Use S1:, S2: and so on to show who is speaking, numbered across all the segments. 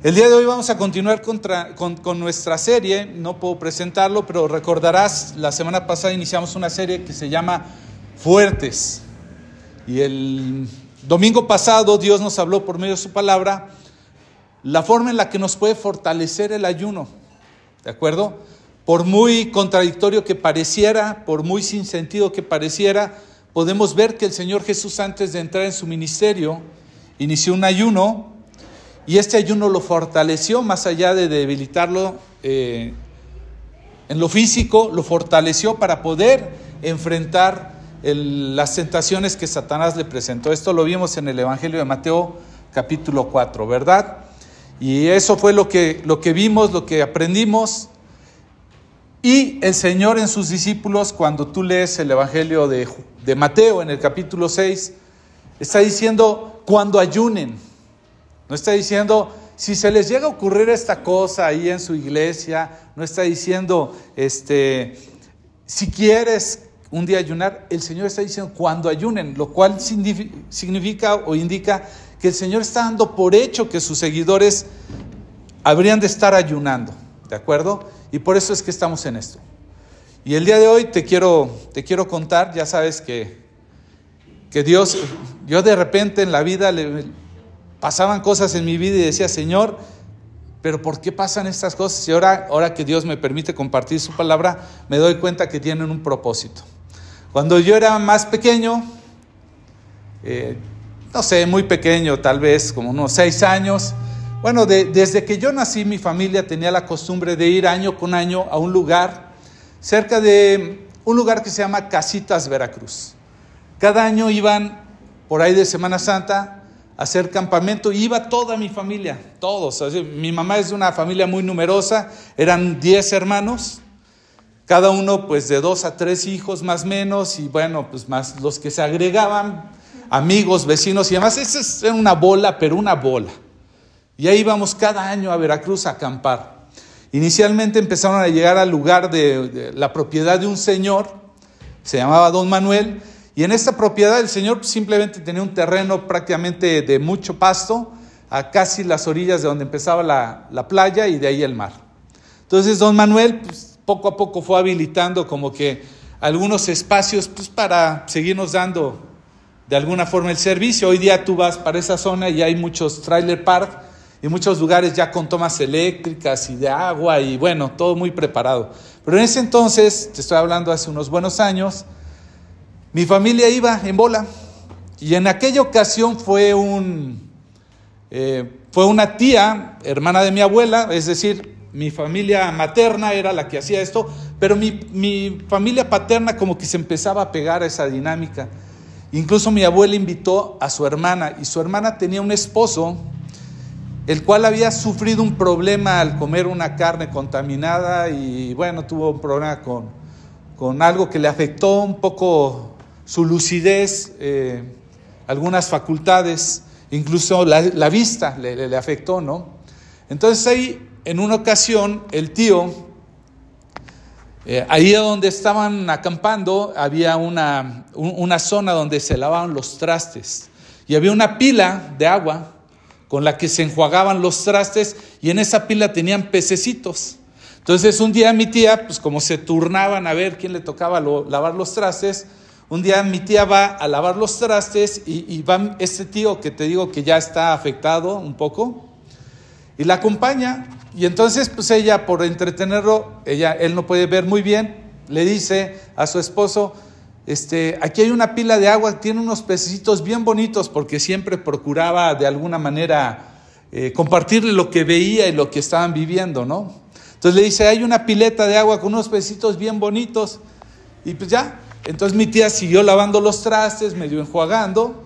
S1: El día de hoy vamos a continuar con, con nuestra serie, no puedo presentarlo, pero recordarás, la semana pasada iniciamos una serie que se llama Fuertes. Y el domingo pasado Dios nos habló por medio de su palabra la forma en la que nos puede fortalecer el ayuno, ¿de acuerdo? Por muy contradictorio que pareciera, por muy sin sentido que pareciera, podemos ver que el Señor Jesús antes de entrar en su ministerio inició un ayuno y este ayuno lo fortaleció, más allá de debilitarlo eh, en lo físico, lo fortaleció para poder enfrentar las tentaciones que Satanás le presentó. Esto lo vimos en el Evangelio de Mateo capítulo 4, ¿verdad? Y eso fue lo que, lo que vimos, lo que aprendimos. Y el Señor en sus discípulos, cuando tú lees el Evangelio de, de Mateo en el capítulo 6, está diciendo, cuando ayunen, no está diciendo, si se les llega a ocurrir esta cosa ahí en su iglesia, no está diciendo, este, si quieres un día ayunar, el Señor está diciendo cuando ayunen, lo cual signifi- significa o indica que el Señor está dando por hecho que sus seguidores habrían de estar ayunando, ¿de acuerdo? Y por eso es que estamos en esto. Y el día de hoy te quiero, te quiero contar, ya sabes que, que Dios, yo de repente en la vida le, pasaban cosas en mi vida y decía, Señor, pero ¿por qué pasan estas cosas? Y ahora, ahora que Dios me permite compartir su palabra, me doy cuenta que tienen un propósito. Cuando yo era más pequeño, eh, no sé, muy pequeño, tal vez como unos seis años, bueno, de- desde que yo nací, mi familia tenía la costumbre de ir año con año a un lugar cerca de un lugar que se llama Casitas Veracruz. Cada año iban por ahí de Semana Santa hacer campamento iba toda mi familia, todos. Mi mamá es de una familia muy numerosa, eran 10 hermanos, cada uno pues de dos a tres hijos más menos y bueno, pues más los que se agregaban, amigos, vecinos y demás. Esa es una bola, pero una bola. Y ahí íbamos cada año a Veracruz a acampar. Inicialmente empezaron a llegar al lugar de la propiedad de un señor, se llamaba Don Manuel, y en esta propiedad el señor simplemente tenía un terreno prácticamente de mucho pasto, a casi las orillas de donde empezaba la, la playa y de ahí el mar. Entonces Don Manuel pues, poco a poco fue habilitando como que algunos espacios pues, para seguirnos dando de alguna forma el servicio. Hoy día tú vas para esa zona y hay muchos trailer park y muchos lugares ya con tomas eléctricas y de agua y bueno, todo muy preparado. Pero en ese entonces, te estoy hablando hace unos buenos años, mi familia iba en bola y en aquella ocasión fue un eh, fue una tía, hermana de mi abuela, es decir, mi familia materna era la que hacía esto, pero mi, mi familia paterna como que se empezaba a pegar a esa dinámica. Incluso mi abuela invitó a su hermana y su hermana tenía un esposo el cual había sufrido un problema al comer una carne contaminada y bueno, tuvo un problema con, con algo que le afectó un poco su lucidez, eh, algunas facultades, incluso la, vista le, afectó, ¿no? Entonces ahí, en una ocasión, el tío, eh, ahí donde estaban acampando, había una, un- una zona donde se lavaban los trastes y había una pila de agua con la que se enjuagaban los trastes y en esa pila tenían pececitos. Entonces un día mi tía, pues como se turnaban a ver quién le tocaba lavar los trastes, un día mi tía va a lavar los trastes y, va este tío que te digo que ya está afectado un poco y la acompaña y entonces pues ella por entretenerlo, ella, él no puede ver muy bien, le dice a su esposo, este, aquí hay una pila de agua, tiene unos pececitos bien bonitos porque siempre procuraba de alguna manera eh, compartirle lo que veía y lo que estaban viviendo, ¿no? Entonces le dice, hay una pileta de agua con unos pececitos bien bonitos y pues ya, entonces mi tía siguió lavando los trastes, medio enjuagando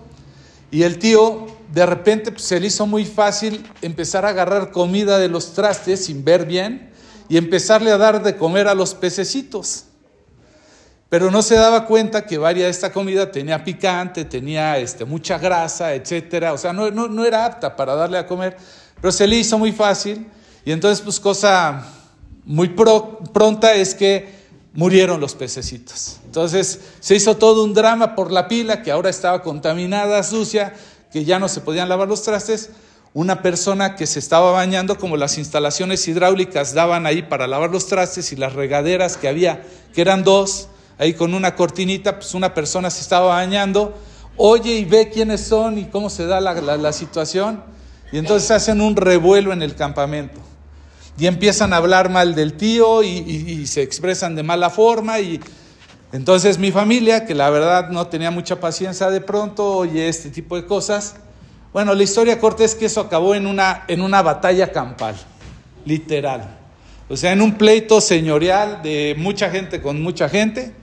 S1: y el tío de repente pues, se le hizo muy fácil empezar a agarrar comida de los trastes sin ver bien y empezarle a dar de comer a los pececitos. Pero no se daba cuenta que varia esta comida tenía picante, tenía este, mucha grasa, etcétera. O sea, no, era apta para darle a comer, pero se le hizo muy fácil. Y entonces, pues, cosa muy pro- pronta es que murieron los pececitos. Entonces, se hizo todo un drama por la pila que ahora estaba contaminada, sucia, que ya no se podían lavar los trastes. una persona que se estaba bañando, como las instalaciones hidráulicas daban ahí para lavar los trastes y las regaderas que había, que eran dos, ahí con una cortinita, pues una persona se estaba bañando, oye y ve quiénes son y cómo se da la, situación, y entonces hacen un revuelo en el campamento. Y empiezan a hablar mal del tío y, se expresan de mala forma y entonces mi familia, que la verdad no tenía mucha paciencia de pronto, oye este tipo de cosas, bueno, la historia corta es que eso acabó en una, en una batalla campal, literal. O sea, en un pleito señorial de mucha gente con mucha gente.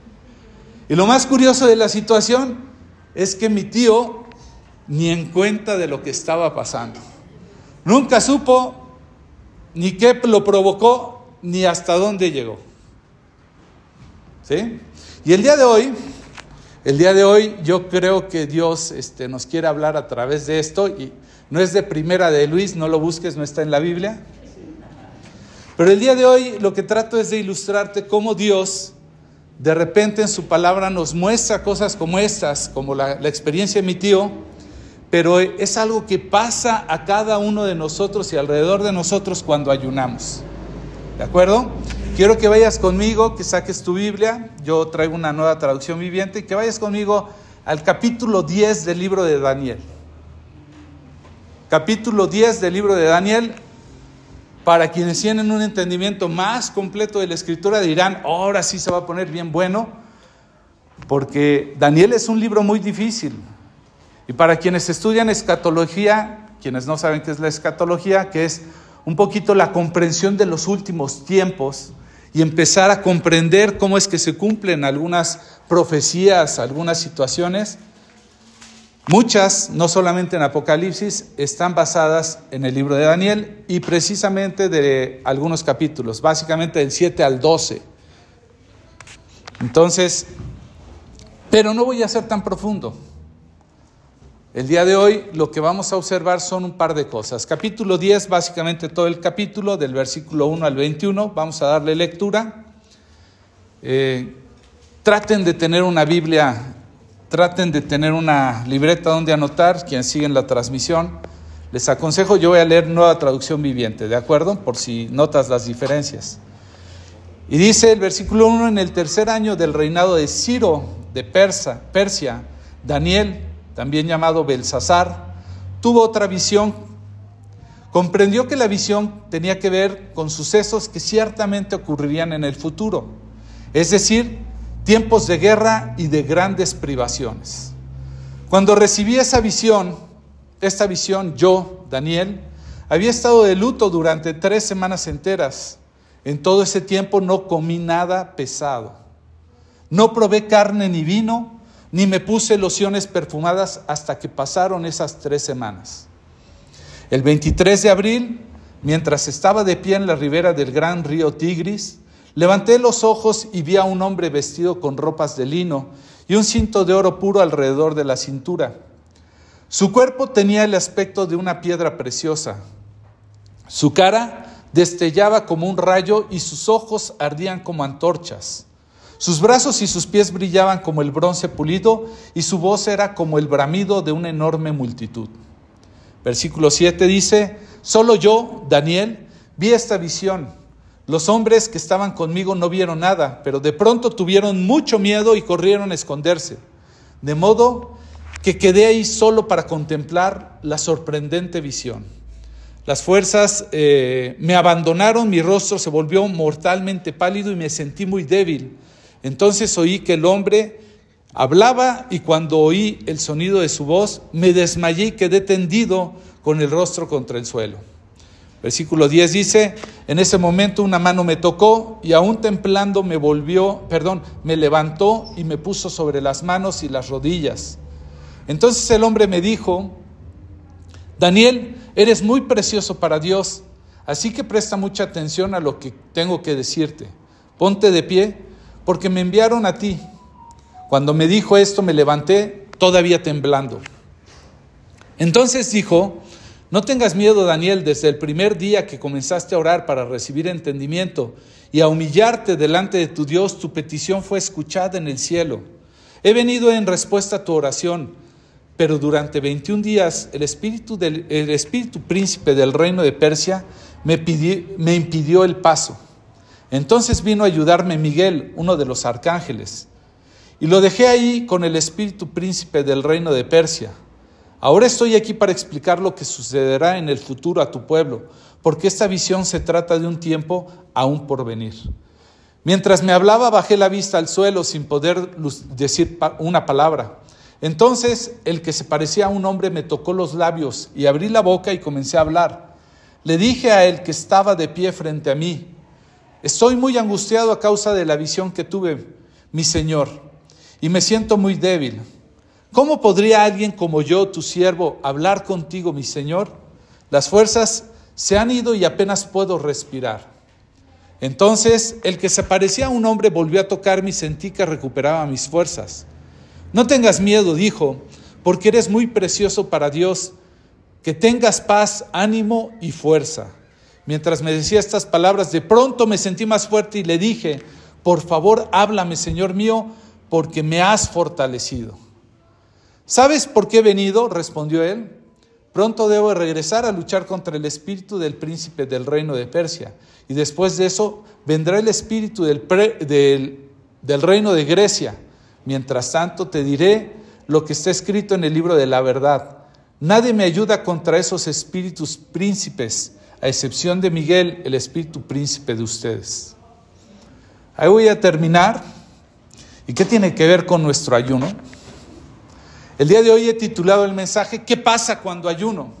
S1: Y lo más curioso de la situación es que mi tío ni en cuenta de lo que estaba pasando. Nunca supo ni qué lo provocó ni hasta dónde llegó. ¿Sí? Y el día de hoy el día de hoy yo creo que Dios este, nos quiere hablar a través de esto y no es de primera de Luis, no lo busques, no está en la Biblia. Pero el día de hoy lo que trato es de ilustrarte cómo Dios de repente en su palabra nos muestra cosas como estas, como la, la experiencia de mi tío, pero es algo que pasa a cada uno de nosotros y alrededor de nosotros cuando ayunamos. ¿De acuerdo? Quiero que vayas conmigo, que saques tu Biblia, yo traigo una nueva traducción viviente, que vayas conmigo al capítulo 10 del libro de Daniel. Capítulo 10 del libro de Daniel, para quienes tienen un entendimiento más completo de la escritura dirán, ahora sí se va a poner bien bueno, porque Daniel es un libro muy difícil. Y para quienes estudian escatología, quienes no saben qué es la escatología, que es un poquito la comprensión de los últimos tiempos, y empezar a comprender cómo es que se cumplen algunas profecías, algunas situaciones. Muchas, no solamente en Apocalipsis, están basadas en el libro de Daniel y precisamente de algunos capítulos, básicamente del 7 al 12. Entonces, pero no voy a ser tan profundo. El día de hoy lo que vamos a observar son un par de cosas. Capítulo 10, básicamente todo el capítulo, del versículo 1 al 21, vamos a darle lectura. Eh, traten de tener una Biblia, traten de tener una libreta donde anotar, quienes siguen la transmisión. Les aconsejo, yo voy a leer nueva traducción viviente, ¿de acuerdo? Por si notas las diferencias. Y dice el versículo 1, en el tercer año del reinado de Ciro de Persa, Persia, Daniel, también llamado Belsasar, tuvo otra visión. Comprendió que la visión tenía que ver con sucesos que ciertamente ocurrirían en el futuro, es decir, tiempos de guerra y de grandes privaciones. Cuando recibí esa visión, esta visión, yo, Daniel, había estado de luto durante tres semanas enteras. En todo ese tiempo no comí nada pesado. No probé carne ni vino, ni me puse lociones perfumadas hasta que pasaron esas tres semanas. El 23 de abril, mientras estaba de pie en la ribera del gran río Tigris, levanté los ojos y vi a un hombre vestido con ropas de lino y un cinto de oro puro alrededor de la cintura. Su cuerpo tenía el aspecto de una piedra preciosa. Su cara destellaba como un rayo y sus ojos ardían como antorchas. Sus brazos y sus pies brillaban como el bronce pulido y su voz era como el bramido de una enorme multitud. Versículo 7 dice, solo yo, Daniel, vi esta visión. Los hombres que estaban conmigo no vieron nada, pero de pronto tuvieron mucho miedo y corrieron a esconderse. De modo que quedé ahí solo para contemplar la sorprendente visión. Las fuerzas eh, me abandonaron, mi rostro se volvió mortalmente pálido y me sentí muy débil. Entonces oí que el hombre hablaba y cuando oí el sonido de su voz, me desmayé y quedé tendido con el rostro contra el suelo. Versículo 10 dice, en ese momento una mano me tocó y aún templando me volvió, perdón, me levantó y me puso sobre las manos y las rodillas. Entonces el hombre me dijo, Daniel, eres muy precioso para Dios, así que presta mucha atención a lo que tengo que decirte. Ponte de pie porque me enviaron a ti. Cuando me dijo esto, me levanté todavía temblando. Entonces dijo, no tengas miedo, Daniel, desde el primer día que comenzaste a orar para recibir entendimiento y a humillarte delante de tu Dios, tu petición fue escuchada en el cielo. He venido en respuesta a tu oración, pero durante 21 días el espíritu, del, el espíritu príncipe del reino de Persia me impidió el paso. Entonces vino a ayudarme Miguel, uno de los arcángeles, y lo dejé ahí con el espíritu príncipe del reino de Persia. Ahora estoy aquí para explicar lo que sucederá en el futuro a tu pueblo, porque esta visión se trata de un tiempo aún por venir. Mientras me hablaba, bajé la vista al suelo sin poder decir una palabra. Entonces el que se parecía a un hombre me tocó los labios y abrí la boca y comencé a hablar. Le dije a él que estaba de pie frente a mí, estoy muy angustiado a causa de la visión que tuve, mi Señor, y me siento muy débil. ¿Cómo podría alguien como yo, tu siervo, hablar contigo, mi Señor? Las fuerzas se han ido y apenas puedo respirar. Entonces el que se parecía a un hombre volvió a tocarme y sentí que recuperaba mis fuerzas. No tengas miedo, dijo, porque eres muy precioso para Dios. Que tengas paz, ánimo y fuerza. Mientras me decía estas palabras, de pronto me sentí más fuerte y le dije, por favor, háblame, Señor mío, porque me has fortalecido. ¿Sabes por qué he venido? respondió él. Pronto debo regresar a luchar contra el espíritu del príncipe del reino de Persia. Y después de eso vendrá el espíritu del, del, reino de Grecia. Mientras tanto te diré lo que está escrito en el libro de la verdad. Nadie me ayuda contra esos espíritus príncipes, a excepción de Miguel, el espíritu príncipe de ustedes. Ahí voy a terminar. ¿Y qué tiene que ver con nuestro ayuno? El día de hoy he titulado el mensaje ¿Qué pasa cuando ayuno?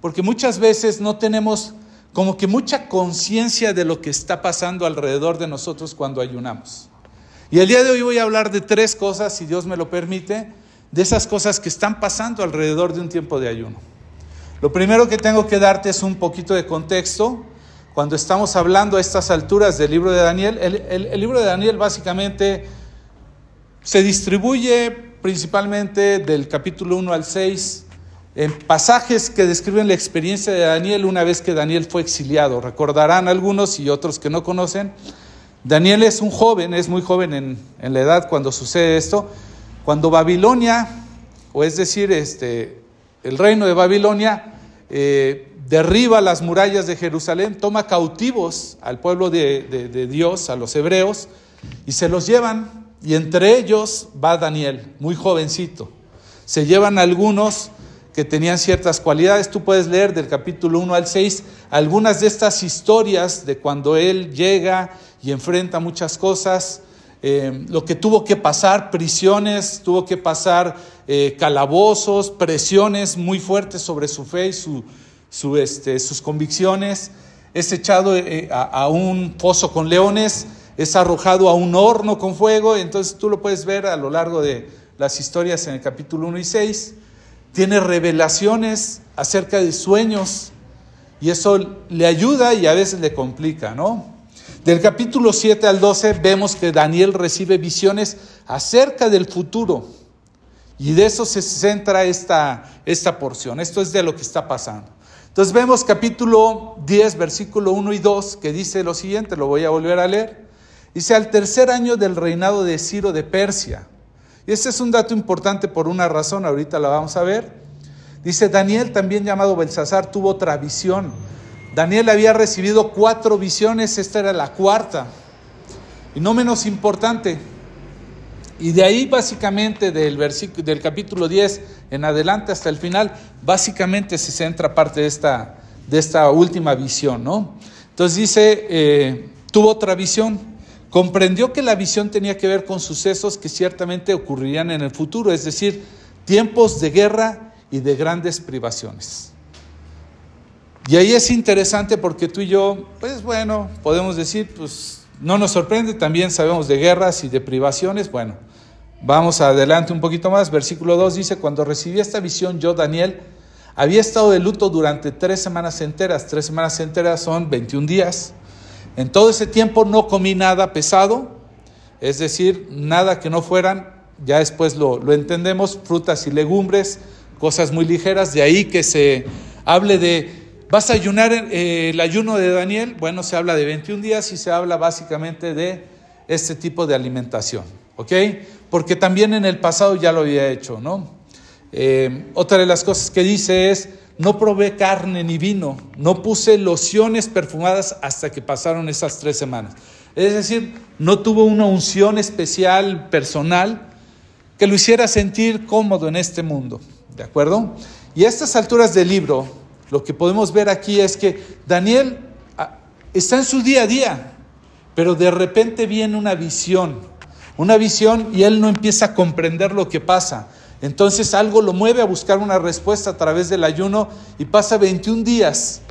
S1: Porque muchas veces no tenemos como que mucha conciencia de lo que está pasando alrededor de nosotros cuando ayunamos. Y el día de hoy voy a hablar de tres cosas, si Dios me lo permite, de esas cosas que están pasando alrededor de un tiempo de ayuno. Lo primero que tengo que darte es un poquito de contexto. Cuando estamos hablando a estas alturas del libro de Daniel, el, libro de Daniel básicamente se distribuye principalmente del capítulo 1 al 6, en pasajes que describen la experiencia de Daniel una vez que Daniel fue exiliado. Recordarán algunos y otros que no conocen. Daniel es un joven, es muy joven en, la edad cuando sucede esto. Cuando Babilonia, o es decir, este, el reino de Babilonia, eh, derriba las murallas de Jerusalén, toma cautivos al pueblo de Dios, a los hebreos, y se los llevan y entre ellos va Daniel, muy jovencito. Se llevan algunos que tenían ciertas cualidades. Tú puedes leer del capítulo 1 al 6 algunas de estas historias de cuando él llega y enfrenta muchas cosas, eh, lo que tuvo que pasar, prisiones, tuvo que pasar eh, calabozos, presiones muy fuertes sobre su fe y este, sus convicciones. Es echado eh, a un pozo con leones es arrojado a un horno con fuego, entonces tú lo puedes ver a lo largo de las historias en el capítulo 1 y 6. Tiene revelaciones acerca de sueños y eso le ayuda y a veces le complica, ¿no? Del capítulo 7 al 12 vemos que Daniel recibe visiones acerca del futuro y de eso se centra esta, esta porción. Esto es de lo que está pasando. Entonces vemos capítulo 10, versículo 1 y 2, que dice lo siguiente, lo voy a volver a leer. Dice, al tercer año del reinado de Ciro de Persia. Y este es un dato importante por una razón, ahorita la vamos a ver. Dice, Daniel, también llamado Belsasar, tuvo otra visión. Daniel había recibido cuatro visiones, esta era la cuarta. Y no menos importante. Y de ahí básicamente del, del capítulo 10 en adelante hasta el final, básicamente se centra parte de esta, de esta última visión, ¿no? Entonces dice, eh, tuvo otra visión, comprendió que la visión tenía que ver con sucesos que ciertamente ocurrirían en el futuro, es decir, tiempos de guerra y de grandes privaciones. Y ahí es interesante porque tú y yo, pues bueno, podemos decir, pues no nos sorprende, también sabemos de guerras y de privaciones. Bueno, vamos adelante un poquito más. Versículo 2 dice, cuando recibí esta visión, yo, Daniel, había estado de luto durante tres semanas enteras. Tres semanas enteras son 21 días. En todo ese tiempo no comí nada pesado, es decir, nada que no fueran, ya después lo, entendemos, frutas y legumbres, cosas muy ligeras, de ahí que se hable de, ¿vas a ayunar eh, el ayuno de Daniel? Bueno, se habla de 21 días y se habla básicamente de este tipo de alimentación, ¿ok? Porque también en el pasado ya lo había hecho, ¿no? Eh, otra de las cosas que dice es, no probé carne ni vino, no puse lociones perfumadas hasta que pasaron esas tres semanas. Es decir, no tuvo una unción especial, personal, que lo hiciera sentir cómodo en este mundo. ¿De acuerdo? Y a estas alturas del libro, lo que podemos ver aquí es que Daniel ah, está en su día a día, pero de repente viene una visión, una visión y él no empieza a comprender lo que pasa. Entonces algo lo mueve a buscar una respuesta a través del ayuno y pasa 21 días.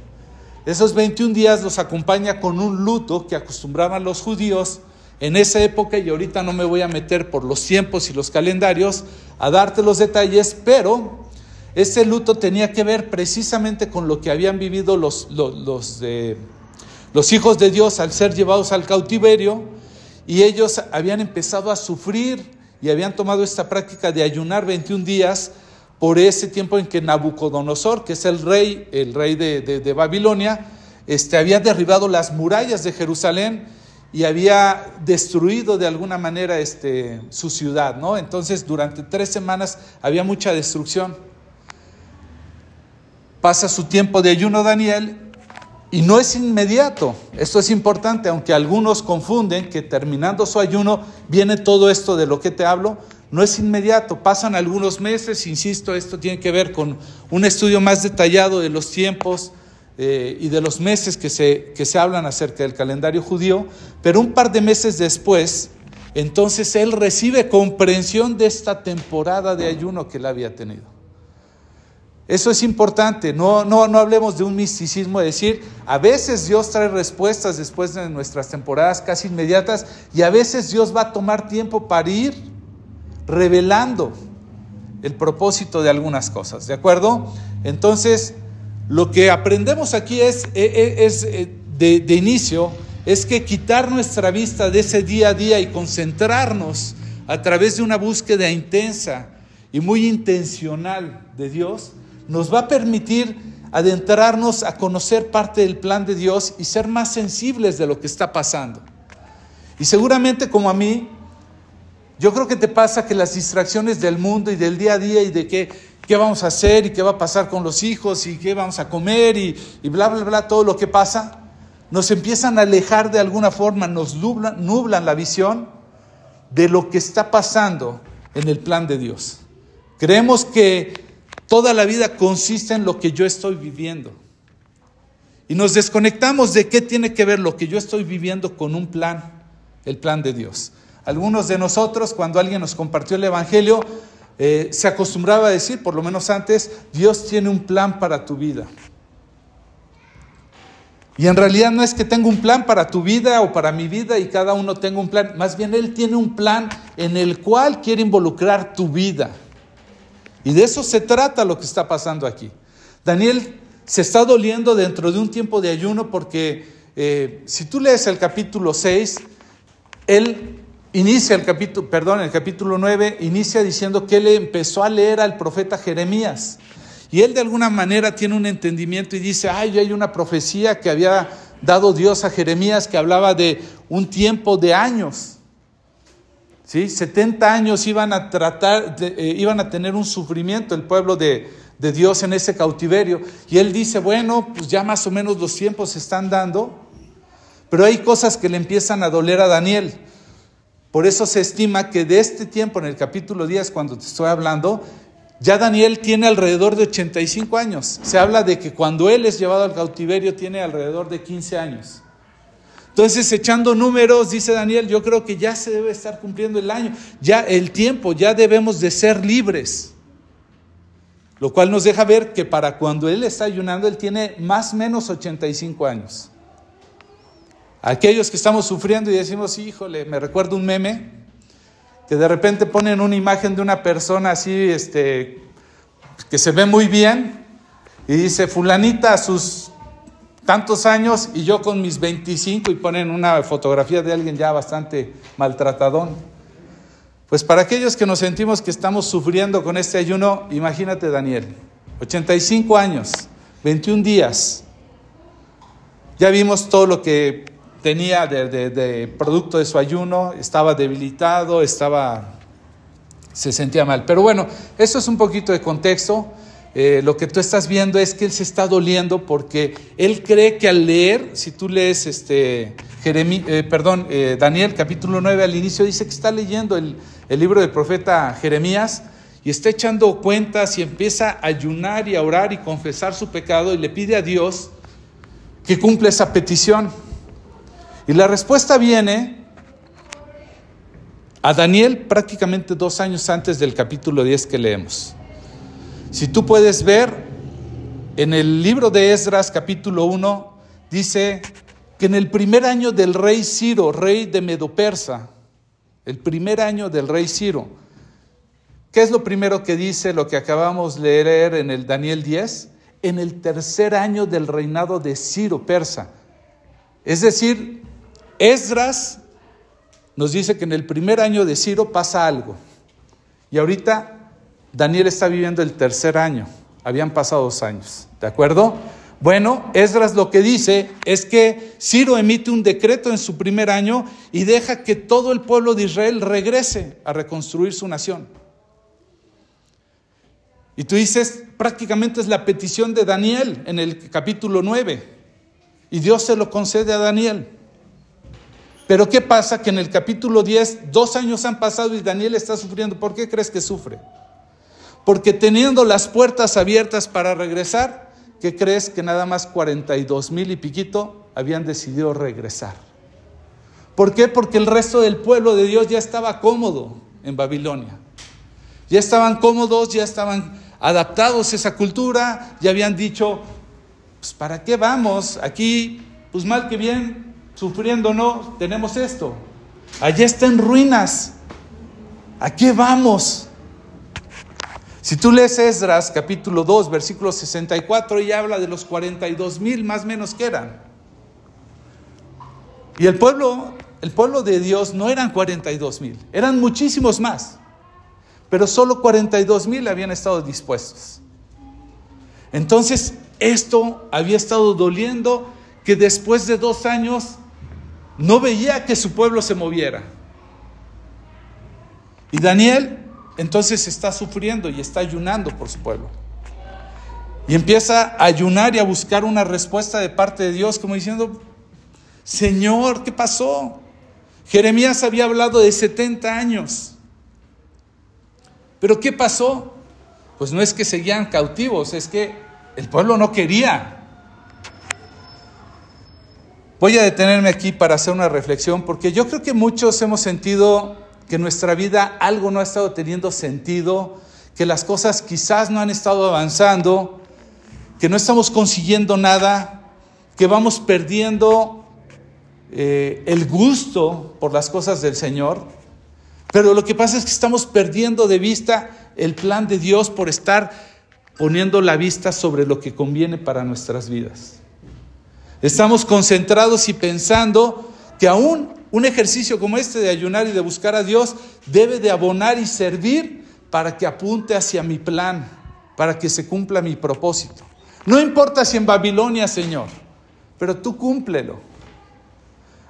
S1: Esos 21 días los acompaña con un luto que acostumbraban los judíos en esa época y ahorita no me voy a meter por los tiempos y los calendarios a darte los detalles, pero ese luto tenía que ver precisamente con lo que habían vivido los, los, los hijos de Dios al ser llevados al cautiverio y ellos habían empezado a sufrir y habían tomado esta práctica de ayunar 21 días por ese tiempo en que Nabucodonosor, que es el rey, el rey de, Babilonia, este, había derribado las murallas de Jerusalén y había destruido de alguna manera este, su ciudad, ¿no? Entonces, durante tres semanas había mucha destrucción. Pasa su tiempo de ayuno Daniel y no es inmediato, esto es importante, aunque algunos confunden que terminando su ayuno viene todo esto de lo que te hablo, no es inmediato, pasan algunos meses, insisto, esto tiene que ver con un estudio más detallado de los tiempos eh, y de los meses que se, que se hablan acerca del calendario judío, pero un par de meses después, entonces él recibe comprensión de esta temporada de ayuno que él había tenido. Eso es importante, no, no, no hablemos de un misticismo, de decir, a veces Dios trae respuestas después de nuestras temporadas casi inmediatas y a veces Dios va a tomar tiempo para ir revelando el propósito de algunas cosas, ¿de acuerdo? Entonces, lo que aprendemos aquí es, e, e, es, eh, de, de inicio, es que quitar nuestra vista de ese día a día y concentrarnos a través de una búsqueda intensa y muy intencional de Dios, nos va a permitir adentrarnos a conocer parte del plan de Dios y ser más sensibles de lo que está pasando. Y seguramente como a mí, yo creo que te pasa que las distracciones del mundo y del día a día y de qué, qué vamos a hacer y qué va a pasar con los hijos y qué vamos a comer y, y bla, bla, bla, todo lo que pasa, nos empiezan a alejar de alguna forma, nos nublan, nublan la visión de lo que está pasando en el plan de Dios. Creemos que Toda la vida consiste en lo que yo estoy viviendo. Y nos desconectamos de qué tiene que ver lo que yo estoy viviendo con un plan, el plan de Dios. Algunos de nosotros, cuando alguien nos compartió el Evangelio, eh, se acostumbraba a decir, por lo menos antes, Dios tiene un plan para tu vida. Y en realidad no es que tenga un plan para tu vida o para mi vida y cada uno tenga un plan, más bien Él tiene un plan en el cual quiere involucrar tu vida. Y de eso se trata lo que está pasando aquí. Daniel se está doliendo dentro de un tiempo de ayuno porque eh, si tú lees el capítulo 6, él inicia el capítulo, perdón, el capítulo 9, inicia diciendo que él empezó a leer al profeta Jeremías. Y él de alguna manera tiene un entendimiento y dice, ay, hay una profecía que había dado Dios a Jeremías que hablaba de un tiempo de años. 70 años iban a tratar, eh, iban a tener un sufrimiento el pueblo de, de Dios en ese cautiverio. Y él dice, bueno, pues ya más o menos los tiempos se están dando, pero hay cosas que le empiezan a doler a Daniel. Por eso se estima que de este tiempo, en el capítulo 10, cuando te estoy hablando, ya Daniel tiene alrededor de 85 años. Se habla de que cuando él es llevado al cautiverio tiene alrededor de 15 años. Entonces, echando números, dice Daniel, yo creo que ya se debe estar cumpliendo el año, ya el tiempo, ya debemos de ser libres. Lo cual nos deja ver que para cuando él está ayunando, él tiene más o menos 85 años. Aquellos que estamos sufriendo y decimos, híjole, me recuerdo un meme, que de repente ponen una imagen de una persona así, este, que se ve muy bien, y dice, fulanita a sus tantos años y yo con mis 25 y ponen una fotografía de alguien ya bastante maltratadón. Pues para aquellos que nos sentimos que estamos sufriendo con este ayuno, imagínate Daniel, 85 años, 21 días. Ya vimos todo lo que tenía de, producto de su ayuno, estaba debilitado, estaba se sentía mal. Pero bueno, eso es un poquito de contexto. Eh, lo que tú estás viendo es que él se está doliendo porque él cree que al leer, si tú lees este, eh, perdón, eh, Daniel capítulo 9 al inicio dice que está leyendo el, el libro del profeta Jeremías y está echando cuentas y empieza a ayunar y a orar y confesar su pecado y le pide a Dios que cumpla esa petición. Y la respuesta viene a Daniel prácticamente dos años antes del capítulo 10 que leemos. Si tú puedes ver, en el libro de Esdras capítulo 1 dice que en el primer año del rey Ciro, rey de Medo-Persa, el primer año del rey Ciro, ¿qué es lo primero que dice lo que acabamos de leer en el Daniel 10? En el tercer año del reinado de Ciro Persa. Es decir, Esdras nos dice que en el primer año de Ciro pasa algo. Y ahorita Daniel está viviendo el tercer año, habían pasado dos años, ¿de acuerdo? Bueno, Esdras lo que dice es que Ciro emite un decreto en su primer año y deja que todo el pueblo de Israel regrese a reconstruir su nación. Y tú dices, prácticamente es la petición de Daniel en el capítulo 9. Y Dios se lo concede a Daniel. Pero ¿qué pasa? Que en el capítulo 10, dos años han pasado y Daniel está sufriendo. ¿Por qué crees que sufre? Porque teniendo las puertas abiertas para regresar, ¿qué crees que nada más 42 mil y piquito habían decidido regresar? ¿Por qué? Porque el resto del pueblo de Dios ya estaba cómodo en Babilonia. Ya estaban cómodos, ya estaban adaptados a esa cultura, ya habían dicho, pues ¿para qué vamos? Aquí, pues mal que bien, sufriendo no, tenemos esto. Allá está en ruinas. ¿A qué vamos? Si tú lees Esdras capítulo 2, versículo 64, y habla de los 42 mil más menos que eran. Y el pueblo, el pueblo de Dios no eran 42 mil, eran muchísimos más. Pero solo 42 mil habían estado dispuestos. Entonces, esto había estado doliendo que después de dos años no veía que su pueblo se moviera. Y Daniel entonces está sufriendo y está ayunando por su pueblo. Y empieza a ayunar y a buscar una respuesta de parte de Dios, como diciendo, Señor, ¿qué pasó? Jeremías había hablado de 70 años. Pero ¿qué pasó? Pues no es que seguían cautivos, es que el pueblo no quería. Voy a detenerme aquí para hacer una reflexión, porque yo creo que muchos hemos sentido que nuestra vida algo no ha estado teniendo sentido, que las cosas quizás no han estado avanzando, que no estamos consiguiendo nada, que vamos perdiendo eh, el gusto por las cosas del Señor. Pero lo que pasa es que estamos perdiendo de vista el plan de Dios por estar poniendo la vista sobre lo que conviene para nuestras vidas. Estamos concentrados y pensando que aún un ejercicio como este de ayunar y de buscar a Dios debe de abonar y servir para que apunte hacia mi plan, para que se cumpla mi propósito. No importa si en Babilonia, Señor, pero tú cúmplelo.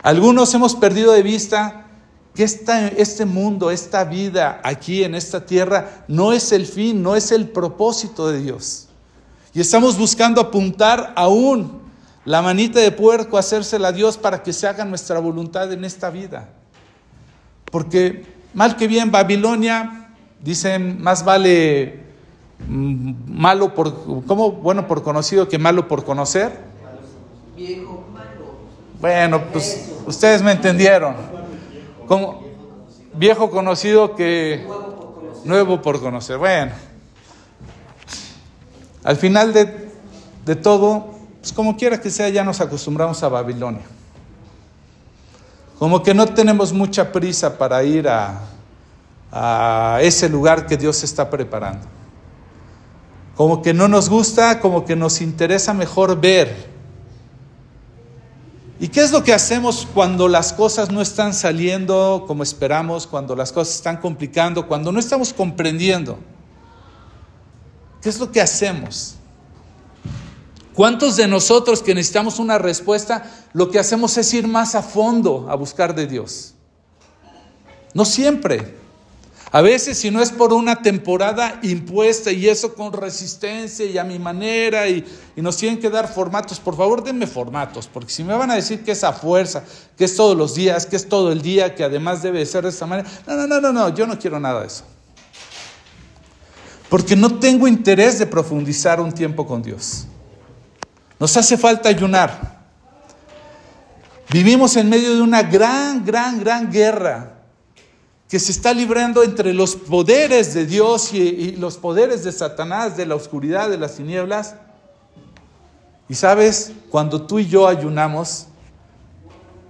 S1: Algunos hemos perdido de vista que este mundo, esta vida aquí en esta tierra, no es el fin, no es el propósito de Dios. Y estamos buscando apuntar aún la manita de puerco, hacérsela a Dios para que se haga nuestra voluntad en esta vida. Porque mal que bien, Babilonia, dicen, más vale mm, malo por, ¿cómo? Bueno por conocido que malo por conocer. Viejo malo. Bueno, pues ustedes me entendieron. Como viejo conocido que nuevo por conocer. Bueno, al final de, de todo, pues como quiera que sea, ya nos acostumbramos a Babilonia. Como que no tenemos mucha prisa para ir a, a ese lugar que Dios está preparando. Como que no nos gusta, como que nos interesa mejor ver. ¿Y qué es lo que hacemos cuando las cosas no están saliendo como esperamos, cuando las cosas están complicando, cuando no estamos comprendiendo? ¿Qué es lo que hacemos? ¿Cuántos de nosotros que necesitamos una respuesta, lo que hacemos es ir más a fondo a buscar de Dios? No siempre. A veces si no es por una temporada impuesta y eso con resistencia y a mi manera y, nos tienen que dar formatos, por favor denme formatos, porque si me van a decir que es a fuerza, que es todos los días, que es todo el día, que además debe ser de esta manera, no, no, no, no, no, yo no quiero nada de eso. Porque no tengo interés de profundizar un tiempo con Dios. Nos hace falta ayunar. Vivimos en medio de una gran, gran, gran guerra que se está librando entre los poderes de Dios y, los poderes de Satanás, de la oscuridad, de las tinieblas. Y sabes, cuando tú y yo ayunamos,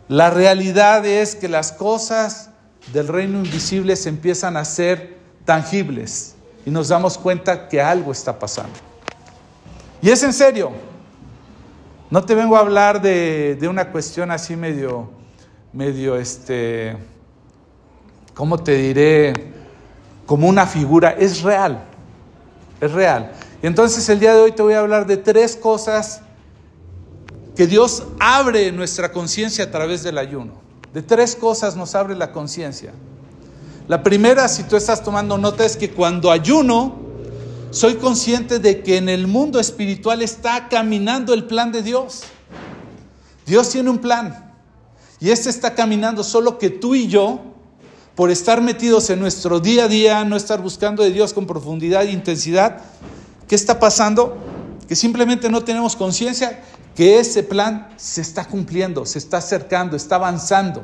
S1: la realidad es que las cosas del reino invisible se empiezan a ser tangibles y nos damos cuenta que algo está pasando. Y es en serio. No te vengo a hablar de, de una cuestión así medio, medio, este, ¿cómo te diré? Como una figura, es real, es real. Y entonces el día de hoy te voy a hablar de tres cosas que Dios abre nuestra conciencia a través del ayuno. De tres cosas nos abre la conciencia. La primera, si tú estás tomando nota, es que cuando ayuno, soy consciente de que en el mundo espiritual está caminando el plan de Dios. Dios tiene un plan. Y este está caminando, solo que tú y yo por estar metidos en nuestro día a día, no estar buscando de Dios con profundidad e intensidad, ¿qué está pasando? Que simplemente no tenemos conciencia que ese plan se está cumpliendo, se está acercando, está avanzando.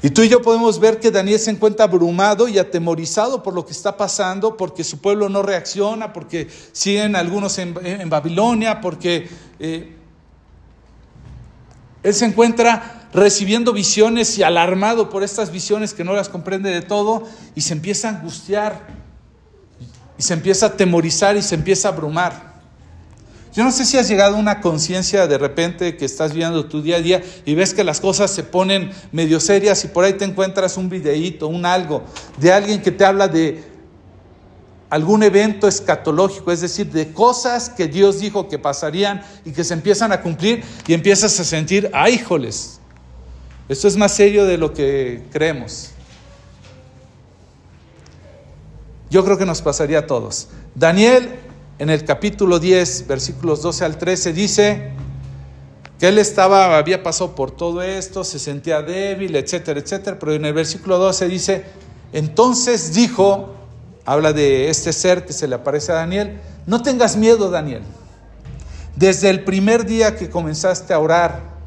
S1: Y tú y yo podemos ver que Daniel se encuentra abrumado y atemorizado por lo que está pasando, porque su pueblo no reacciona, porque siguen algunos en, Babilonia, porque eh, él se encuentra recibiendo visiones y alarmado por estas visiones que no las comprende de todo y se empieza a angustiar y se empieza a temorizar y se empieza a abrumar. Yo no sé si has llegado a una conciencia de repente que estás viendo tu día a día y ves que las cosas se ponen medio serias y por ahí te encuentras un videíto, un algo de alguien que te habla de algún evento escatológico, es decir, de cosas que Dios dijo que pasarían y que se empiezan a cumplir y empiezas a sentir, ay, híjoles, esto es más serio de lo que creemos. Yo creo que nos pasaría a todos. Daniel en el capítulo 10, versículos 12 al 13 dice que él estaba, había pasado por todo esto, se sentía débil, etcétera, etcétera, pero en el versículo 12 dice, entonces dijo, habla de este ser que se le aparece a Daniel, no tengas miedo, Daniel. Desde el primer día que comenzaste a orar,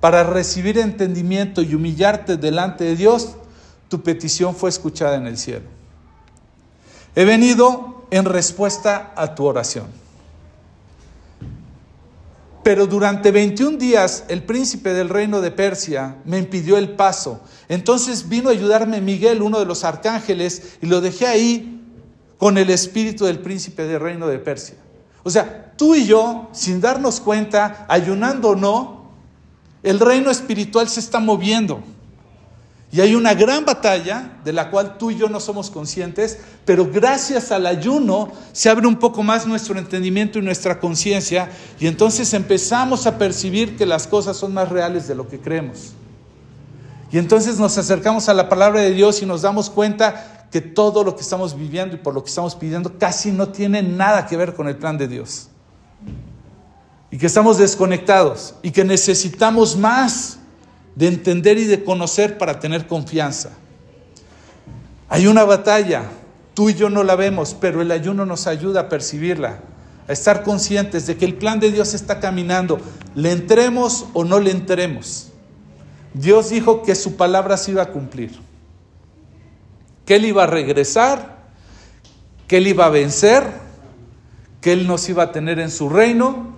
S1: para recibir entendimiento y humillarte delante de Dios, tu petición fue escuchada en el cielo. He venido en respuesta a tu oración. Pero durante 21 días el príncipe del reino de Persia me impidió el paso. Entonces vino a ayudarme Miguel, uno de los arcángeles, y lo dejé ahí con el espíritu del príncipe del reino de Persia. O sea, tú y yo, sin darnos cuenta, ayunando o no, el reino espiritual se está moviendo. Y hay una gran batalla de la cual tú y yo no somos conscientes, pero gracias al ayuno se abre un poco más nuestro entendimiento y nuestra conciencia y entonces empezamos a percibir que las cosas son más reales de lo que creemos. Y entonces nos acercamos a la palabra de Dios y nos damos cuenta que todo lo que estamos viviendo y por lo que estamos pidiendo casi no tiene nada que ver con el plan de Dios y que estamos desconectados y que necesitamos más de entender y de conocer para tener confianza. Hay una batalla, tú y yo no la vemos, pero el ayuno nos ayuda a percibirla, a estar conscientes de que el plan de Dios está caminando, le entremos o no le entremos. Dios dijo que su palabra se iba a cumplir, que Él iba a regresar, que Él iba a vencer, que Él nos iba a tener en su reino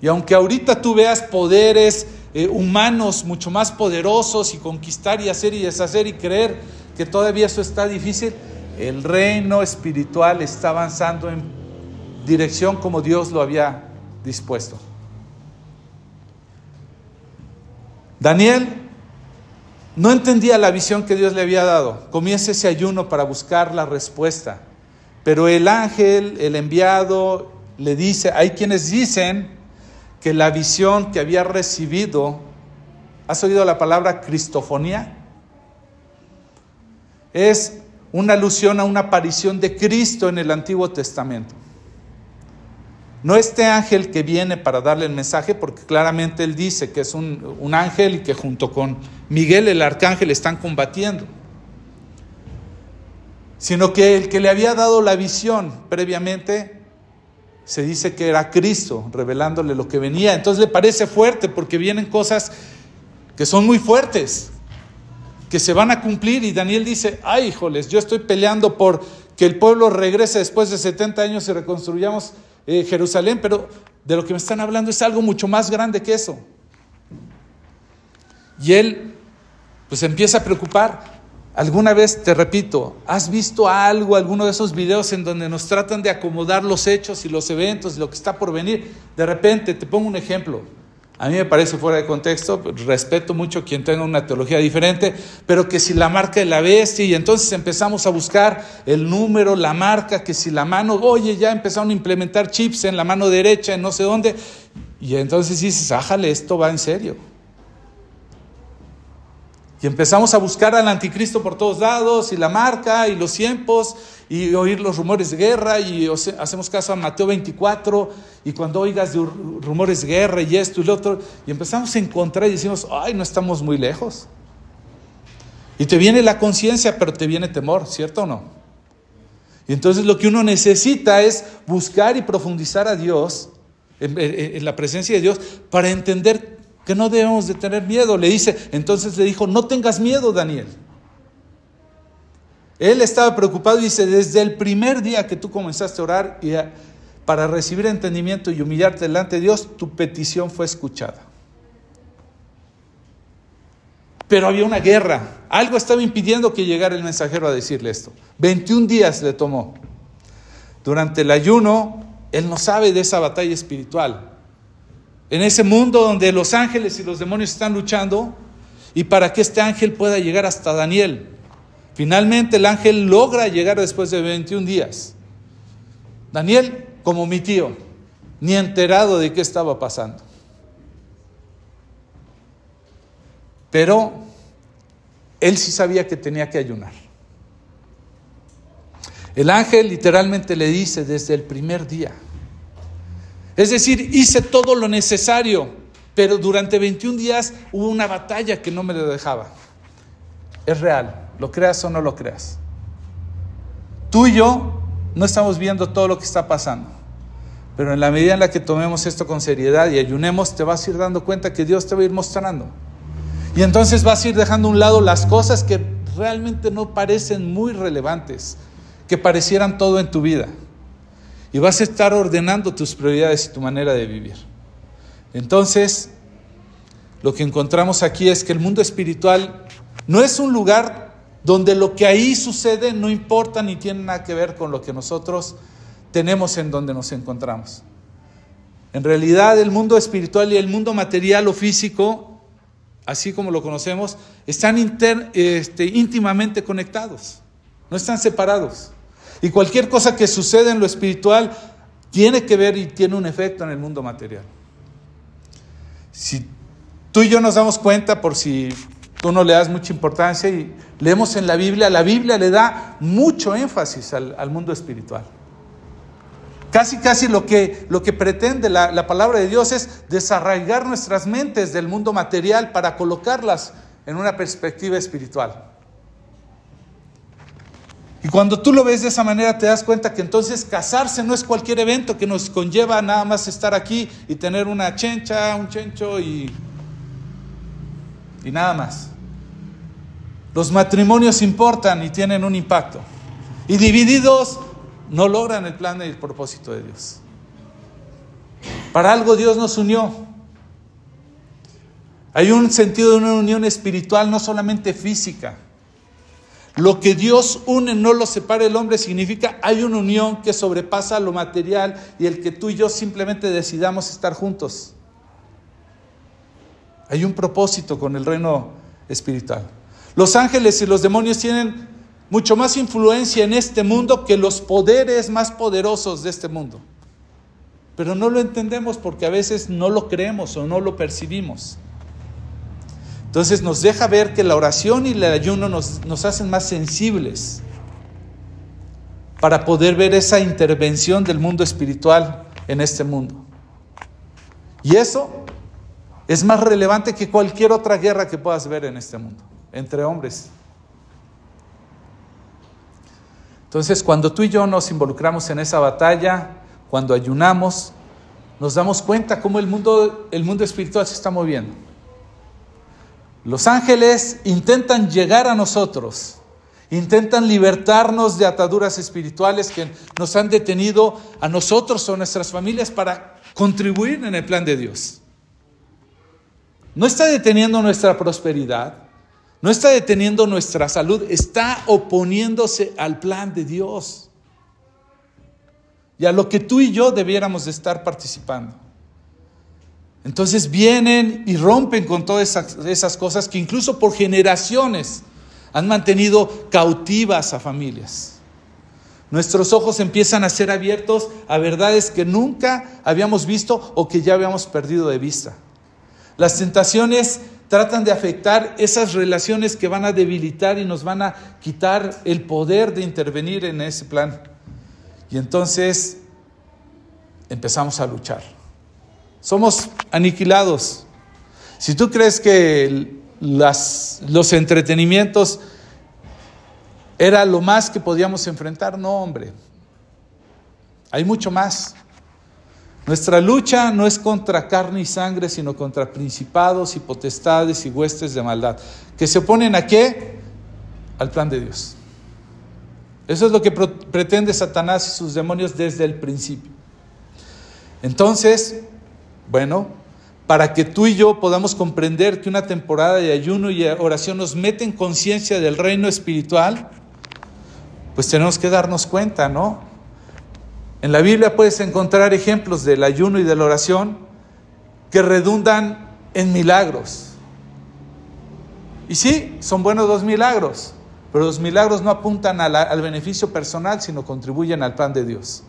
S1: y aunque ahorita tú veas poderes eh, humanos mucho más poderosos y conquistar y hacer y deshacer y creer que todavía eso está difícil, el reino espiritual está avanzando en dirección como Dios lo había dispuesto. Daniel no entendía la visión que Dios le había dado. Comienza ese ayuno para buscar la respuesta. Pero el ángel, el enviado, le dice, hay quienes dicen que la visión que había recibido, ¿has oído la palabra cristofonía? es una alusión a una aparición de Cristo en el Antiguo Testamento. No este ángel que viene para darle el mensaje, porque claramente él dice que es un, un ángel y que junto con Miguel el arcángel están combatiendo, sino que el que le había dado la visión previamente se dice que era Cristo, revelándole lo que venía. Entonces le parece fuerte porque vienen cosas que son muy fuertes, que se van a cumplir. Y Daniel dice, ay, híjoles, yo estoy peleando por que el pueblo regrese después de 70 años y reconstruyamos eh, Jerusalén, pero de lo que me están hablando es algo mucho más grande que eso. Y él pues empieza a preocupar. ¿Alguna vez, te repito, has visto algo, alguno de esos videos en donde nos tratan de acomodar los hechos y los eventos y lo que está por venir? De repente, te pongo un ejemplo. A mí me parece fuera de contexto, respeto mucho quien tenga una teología diferente, pero que si la marca de la bestia y entonces empezamos a buscar el número, la marca, que si la mano, oye, ya empezaron a implementar chips en la mano derecha, en no sé dónde, y entonces dices, ájale, esto va en serio. Y empezamos a buscar al anticristo por todos lados, y la marca, y los tiempos, y oír los rumores de guerra, y hacemos caso a Mateo 24, y cuando oigas rumores de guerra y esto y lo otro, y empezamos a encontrar y decimos, ay, no estamos muy lejos. Y te viene la conciencia, pero te viene temor, ¿cierto o no? Y entonces lo que uno necesita es buscar y profundizar a Dios, en, en la presencia de Dios, para entender que no debemos de tener miedo. Le dice, entonces le dijo, no tengas miedo, Daniel. Él estaba preocupado y dice, desde el primer día que tú comenzaste a orar y para recibir entendimiento y humillarte delante de Dios, tu petición fue escuchada. Pero había una guerra. Algo estaba impidiendo que llegara el mensajero a decirle esto. 21 días le tomó. Durante el ayuno, él no sabe de esa batalla espiritual en ese mundo donde los ángeles y los demonios están luchando y para que este ángel pueda llegar hasta Daniel. Finalmente el ángel logra llegar después de 21 días. Daniel, como mi tío, ni enterado de qué estaba pasando. Pero él sí sabía que tenía que ayunar. El ángel literalmente le dice desde el primer día, es decir, hice todo lo necesario, pero durante 21 días hubo una batalla que no me lo dejaba. Es real, lo creas o no lo creas. Tú y yo no estamos viendo todo lo que está pasando, pero en la medida en la que tomemos esto con seriedad y ayunemos, te vas a ir dando cuenta que Dios te va a ir mostrando. Y entonces vas a ir dejando a un lado las cosas que realmente no parecen muy relevantes, que parecieran todo en tu vida y vas a estar ordenando tus prioridades y tu manera de vivir. Entonces, lo que encontramos aquí es que el mundo espiritual no es un lugar donde lo que ahí sucede no importa ni tiene nada que ver con lo que nosotros tenemos en donde nos encontramos. En realidad el mundo espiritual y el mundo material o físico, así como lo conocemos, están este, íntimamente conectados, no están separados. Y cualquier cosa que sucede en lo espiritual tiene que ver y tiene un efecto en el mundo material. Si tú y yo nos damos cuenta, por si tú no le das mucha importancia y leemos en la Biblia, la Biblia le da mucho énfasis al, mundo espiritual. Casi, casi lo que, lo que pretende la, la palabra de Dios es desarraigar nuestras mentes del mundo material para colocarlas en una perspectiva espiritual. Y cuando tú lo ves de esa manera te das cuenta que entonces casarse no es cualquier evento que nos conlleva nada más estar aquí y tener una chencha, un chencho y, y nada más. Los matrimonios importan y tienen un impacto. Y divididos no logran el plan y el propósito de Dios. Para algo Dios nos unió. Hay un sentido de una unión espiritual, no solamente física. Lo que Dios une no lo separa el hombre significa hay una unión que sobrepasa lo material y el que tú y yo simplemente decidamos estar juntos. Hay un propósito con el reino espiritual. Los ángeles y los demonios tienen mucho más influencia en este mundo que los poderes más poderosos de este mundo. Pero no lo entendemos porque a veces no lo creemos o no lo percibimos. Entonces nos deja ver que la oración y el ayuno nos, hacen más sensibles para poder ver esa intervención del mundo espiritual en este mundo. Y eso es más relevante que cualquier otra guerra que puedas ver en este mundo, entre hombres. Entonces, cuando tú y yo nos involucramos en esa batalla, cuando ayunamos, nos damos cuenta cómo el mundo, el mundo espiritual se está moviendo. Los ángeles intentan llegar a nosotros, intentan libertarnos de ataduras espirituales que nos han detenido a nosotros o a nuestras familias para contribuir en el plan de Dios. No está deteniendo nuestra prosperidad, no está deteniendo nuestra salud, está oponiéndose al plan de Dios y a lo que tú y yo debiéramos de estar participando. Entonces vienen y rompen con todas esas, cosas que incluso por generaciones han mantenido cautivas a familias. Nuestros ojos empiezan a ser abiertos a verdades que nunca habíamos visto o que ya habíamos perdido de vista. Las tentaciones tratan de afectar esas relaciones que van a debilitar y nos van a quitar el poder de intervenir en ese plan. Y entonces empezamos a luchar. Somos aniquilados. Si tú crees que los entretenimientos era lo más que podíamos enfrentar, no, hombre. Hay mucho más. Nuestra lucha no es contra carne y sangre, sino contra principados y potestades y huestes de maldad, que se oponen a qué? Al plan de Dios. Eso es lo que pretende Satanás y sus demonios desde el principio. Entonces, bueno, para que tú y yo podamos comprender que una temporada de ayuno y oración nos mete en conciencia del reino espiritual, pues tenemos que darnos cuenta, ¿no? En la Biblia puedes encontrar ejemplos del ayuno y de la oración que redundan en milagros. Y sí, son buenos los milagros, pero los milagros no apuntan al beneficio personal, sino contribuyen al plan de Dios.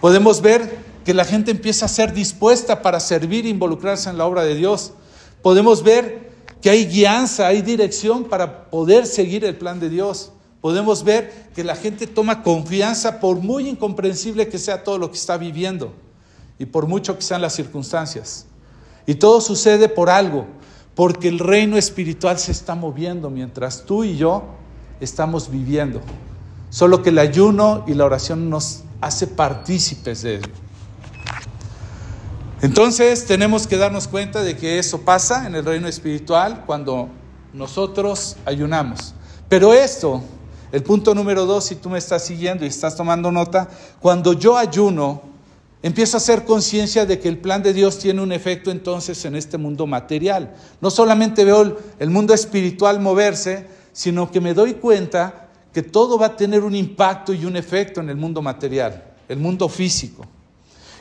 S1: Podemos ver que la gente empieza a ser dispuesta para servir e involucrarse en la obra de Dios. Podemos ver que hay guianza, hay dirección para poder seguir el plan de Dios podemos ver que la gente toma confianza por muy incomprensible que sea todo lo que está viviendo y por mucho que sean las circunstancias. Y todo sucede por algo, porque el reino espiritual se está moviendo mientras tú y yo estamos viviendo. Solo que el ayuno y la oración nos hace partícipes de ello. Entonces tenemos que darnos cuenta de que eso pasa en el reino espiritual cuando nosotros ayunamos. Pero esto el punto número dos, si tú me estás siguiendo y estás tomando nota, cuando yo ayuno, empiezo a hacer conciencia de que el plan de Dios tiene un efecto entonces en este mundo material. No solamente veo el mundo espiritual moverse, sino que me doy cuenta que todo va a tener un impacto y un efecto en el mundo material, el mundo físico.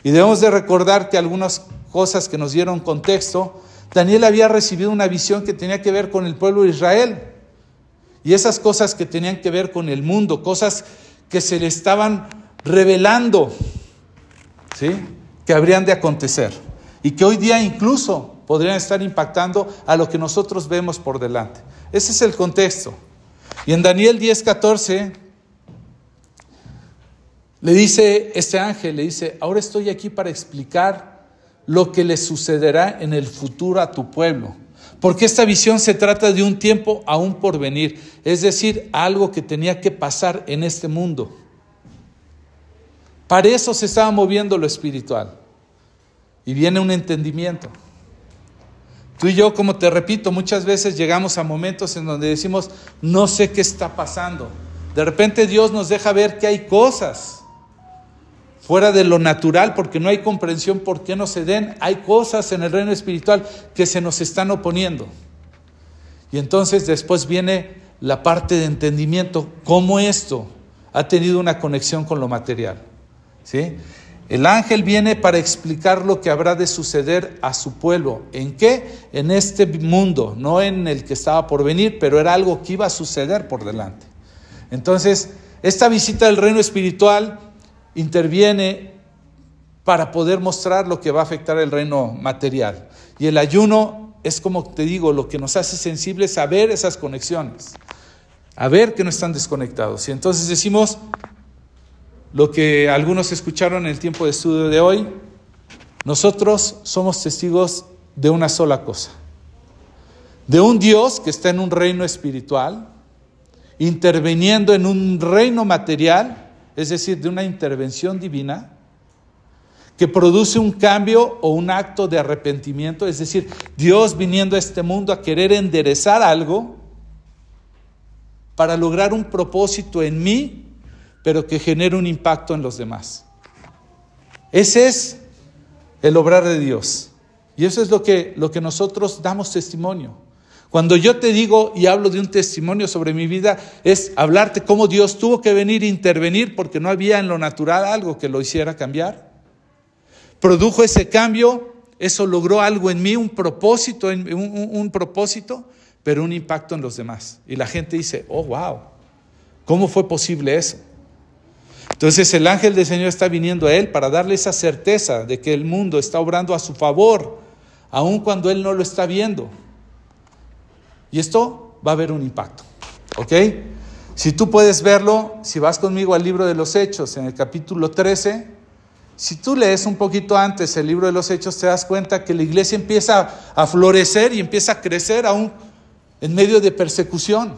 S1: Y debemos de recordar que algunas cosas que nos dieron contexto, Daniel había recibido una visión que tenía que ver con el pueblo de Israel. Y esas cosas que tenían que ver con el mundo, cosas que se le estaban revelando, ¿sí? que habrían de acontecer. Y que hoy día incluso podrían estar impactando a lo que nosotros vemos por delante. Ese es el contexto. Y en Daniel 10, 14, le dice este ángel, le dice, ahora estoy aquí para explicar lo que le sucederá en el futuro a tu pueblo porque esta visión se trata de un tiempo aún por venir, es decir, algo que tenía que pasar en este mundo. Para eso se estaba moviendo lo espiritual. Y viene un entendimiento. Tú y yo, como te repito, muchas veces llegamos a momentos en donde decimos, no sé qué está pasando. De repente Dios nos deja ver que hay cosas fuera de lo natural, porque no hay comprensión por qué no se den. Hay cosas en el reino espiritual que se nos están oponiendo. Y entonces después viene la parte de entendimiento, cómo esto ha tenido una conexión con lo material. ¿Sí? El ángel viene para explicar lo que habrá de suceder a su pueblo. ¿En qué? En este mundo, no en el que estaba por venir, pero era algo que iba a suceder por delante. Entonces, esta visita del reino espiritual interviene para poder mostrar lo que va a afectar el reino material. Y el ayuno es como te digo, lo que nos hace sensibles a ver esas conexiones, a ver que no están desconectados. Y entonces decimos lo que algunos escucharon en el tiempo de estudio de hoy, nosotros somos testigos de una sola cosa, de un Dios que está en un reino espiritual, interviniendo en un reino material, es decir, de una intervención divina, que produce un cambio o un acto de arrepentimiento, es decir, Dios viniendo a este mundo a querer enderezar algo para lograr un propósito en mí, pero que genere un impacto en los demás. Ese es el obrar de Dios. Y eso es lo que, lo que nosotros damos testimonio. Cuando yo te digo y hablo de un testimonio sobre mi vida, es hablarte cómo Dios tuvo que venir e intervenir porque no había en lo natural algo que lo hiciera cambiar. Produjo ese cambio, eso logró algo en mí, un propósito, un, un propósito, pero un impacto en los demás. Y la gente dice, oh, wow, ¿cómo fue posible eso? Entonces el ángel del Señor está viniendo a él para darle esa certeza de que el mundo está obrando a su favor, aun cuando él no lo está viendo. Y esto va a haber un impacto. ¿Ok? Si tú puedes verlo, si vas conmigo al libro de los Hechos, en el capítulo 13, si tú lees un poquito antes el libro de los Hechos, te das cuenta que la iglesia empieza a florecer y empieza a crecer aún en medio de persecución.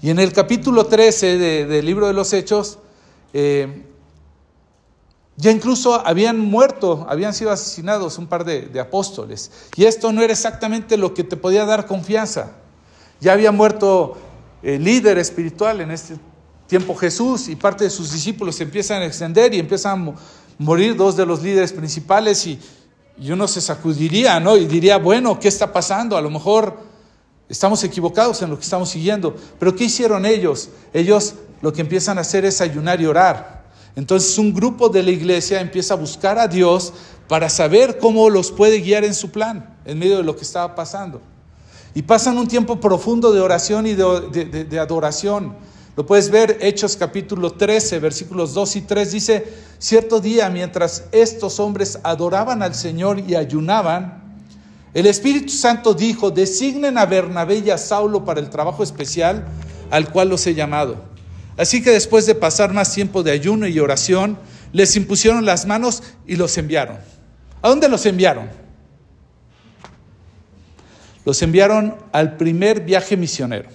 S1: Y en el capítulo 13 del libro de los Hechos, eh, ya incluso habían muerto, habían sido asesinados un par de, apóstoles. Y esto no era exactamente lo que te podía dar confianza. Ya había muerto el líder espiritual en este tiempo Jesús y parte de sus discípulos se empiezan a extender y empiezan a morir dos de los líderes principales y, y uno se sacudiría, ¿no? Y diría, bueno, ¿qué está pasando? A lo mejor estamos equivocados en lo que estamos siguiendo. Pero ¿qué hicieron ellos? Ellos lo que empiezan a hacer es ayunar y orar. Entonces un grupo de la iglesia empieza a buscar a Dios para saber cómo los puede guiar en su plan, en medio de lo que estaba pasando. Y pasan un tiempo profundo de oración y de, adoración. Lo puedes ver, Hechos capítulo 13, versículos 2 y 3, dice, cierto día mientras estos hombres adoraban al Señor y ayunaban, el Espíritu Santo dijo, designen a Bernabé y a Saulo para el trabajo especial al cual los he llamado. Así que después de pasar más tiempo de ayuno y oración, les impusieron las manos y los enviaron. ¿A dónde los enviaron? Los enviaron al primer viaje misionero.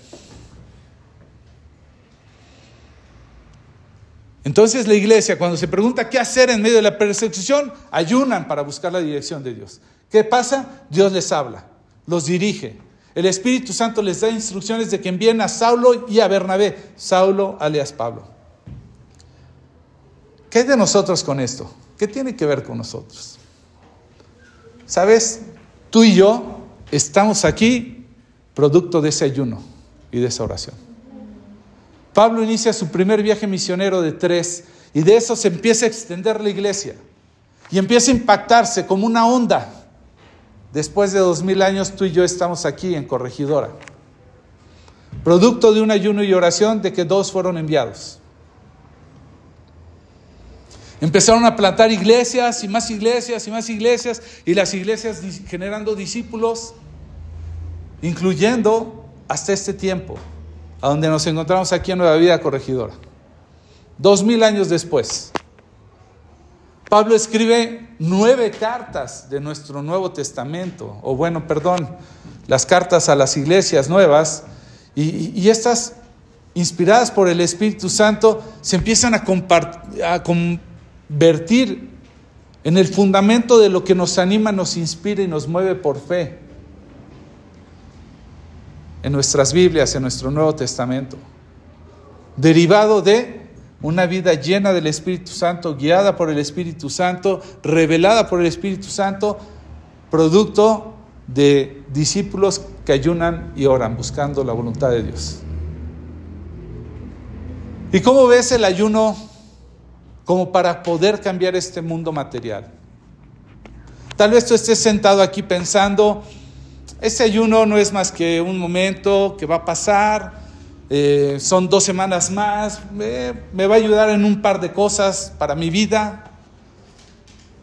S1: Entonces la iglesia, cuando se pregunta qué hacer en medio de la persecución, ayunan para buscar la dirección de Dios. ¿Qué pasa? Dios les habla, los dirige, el Espíritu Santo les da instrucciones de que envíen a Saulo y a Bernabé, Saulo alias Pablo. ¿Qué hay de nosotros con esto? ¿Qué tiene que ver con nosotros? ¿Sabes? Tú y yo estamos aquí producto de ese ayuno y de esa oración. Pablo inicia su primer viaje misionero de tres y de eso se empieza a extender la iglesia y empieza a impactarse como una onda Después de dos mil años tú y yo estamos aquí en Corregidora. Producto de un ayuno y oración de que dos fueron enviados. Empezaron a plantar iglesias y más iglesias y más iglesias y las iglesias generando discípulos, incluyendo hasta este tiempo, a donde nos encontramos aquí en Nueva Vida Corregidora. Dos mil años después. Pablo escribe nueve cartas de nuestro Nuevo Testamento, o bueno, perdón, las cartas a las iglesias nuevas, y, estas, inspiradas por el Espíritu Santo, se empiezan a, a convertir en el fundamento de lo que nos anima, nos inspira y nos mueve por fe en nuestras Biblias, en nuestro Nuevo Testamento, derivado de una vida llena del Espíritu Santo, guiada por el Espíritu Santo, revelada por el Espíritu Santo, producto de discípulos que ayunan y oran buscando la voluntad de Dios. ¿Y cómo ves el ayuno como para poder cambiar este mundo material? Tal vez tú estés sentado aquí pensando, ese ayuno no es más que un momento que va a pasar, eh, son dos semanas más, me va a ayudar en un par de cosas para mi vida.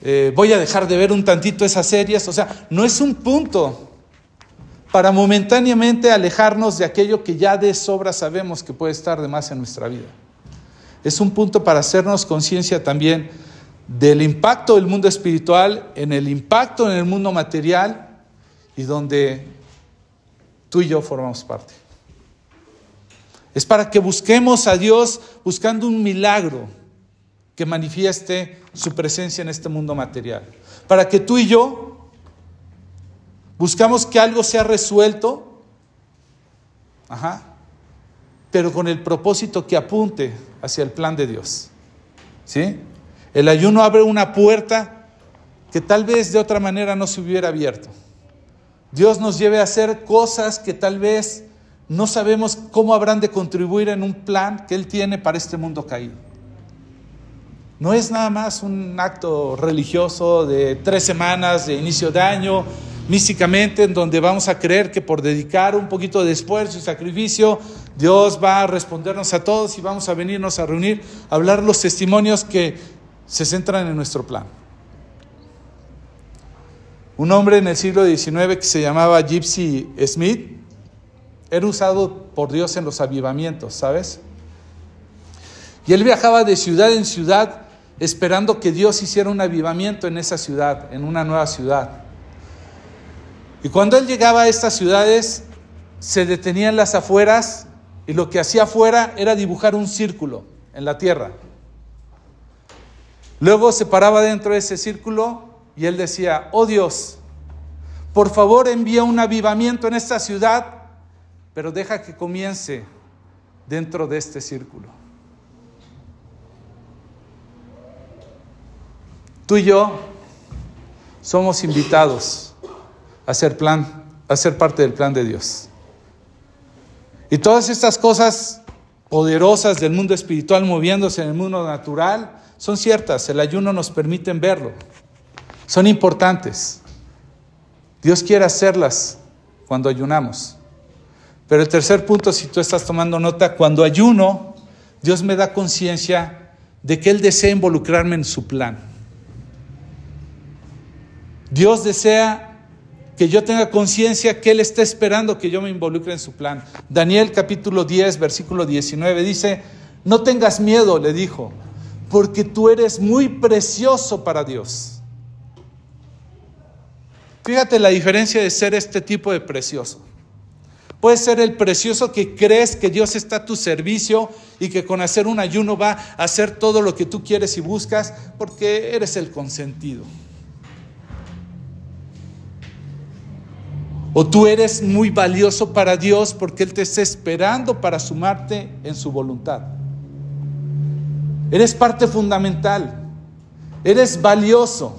S1: eh, voy a dejar de ver un tantito esas series. O sea, no es un punto para momentáneamente alejarnos de aquello que ya de sobra sabemos que puede estar de más en nuestra vida. Es un punto para hacernos conciencia también del impacto del mundo espiritual, en el impacto en el mundo material y donde tú y yo formamos parte. Es para que busquemos a Dios buscando un milagro que manifieste su presencia en este mundo material. Para que tú y yo buscamos que algo sea resuelto, ajá, pero con el propósito que apunte hacia el plan de Dios. ¿Sí? El ayuno abre una puerta que tal vez de otra manera no se hubiera abierto. Dios nos lleve a hacer cosas que tal vez no sabemos cómo habrán de contribuir en un plan que Él tiene para este mundo caído. No es nada más un acto religioso de tres semanas de inicio de año, místicamente, en donde vamos a creer que por dedicar un poquito de esfuerzo y sacrificio, Dios va a respondernos a todos y vamos a venirnos a reunir, a hablar los testimonios que se centran en nuestro plan. Un hombre en el siglo XIX que se llamaba Gypsy Smith, era usado por Dios en los avivamientos, ¿sabes? Y él viajaba de ciudad en ciudad esperando que Dios hiciera un avivamiento en esa ciudad, en una nueva ciudad. Y cuando él llegaba a estas ciudades, se detenía en las afueras y lo que hacía afuera era dibujar un círculo en la tierra. Luego se paraba dentro de ese círculo y él decía, oh Dios, por favor envía un avivamiento en esta ciudad pero deja que comience dentro de este círculo. Tú y yo somos invitados a ser plan, a ser parte del plan de Dios. Y todas estas cosas poderosas del mundo espiritual moviéndose en el mundo natural son ciertas, el ayuno nos permite verlo. Son importantes. Dios quiere hacerlas cuando ayunamos. Pero el tercer punto, si tú estás tomando nota, cuando ayuno, Dios me da conciencia de que Él desea involucrarme en su plan. Dios desea que yo tenga conciencia que Él está esperando que yo me involucre en su plan. Daniel capítulo 10, versículo 19 dice, no tengas miedo, le dijo, porque tú eres muy precioso para Dios. Fíjate la diferencia de ser este tipo de precioso. Puede ser el precioso que crees que Dios está a tu servicio y que con hacer un ayuno va a hacer todo lo que tú quieres y buscas porque eres el consentido. O tú eres muy valioso para Dios porque Él te está esperando para sumarte en su voluntad. Eres parte fundamental. Eres valioso.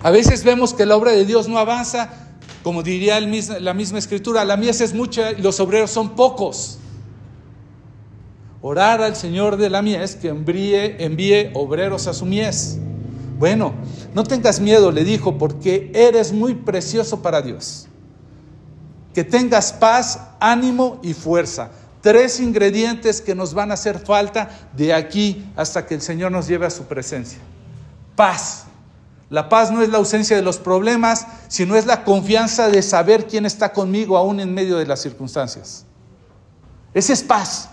S1: A veces vemos que la obra de Dios no avanza como diría la misma escritura, la mies es mucha y los obreros son pocos. Orar al Señor de la mies que envíe, envíe obreros a su mies. Bueno, no tengas miedo, le dijo, porque eres muy precioso para Dios. Que tengas paz, ánimo y fuerza. Tres ingredientes que nos van a hacer falta de aquí hasta que el Señor nos lleve a su presencia. Paz, la paz no es la ausencia de los problemas, sino es la confianza de saber quién está conmigo aún en medio de las circunstancias. Esa es paz.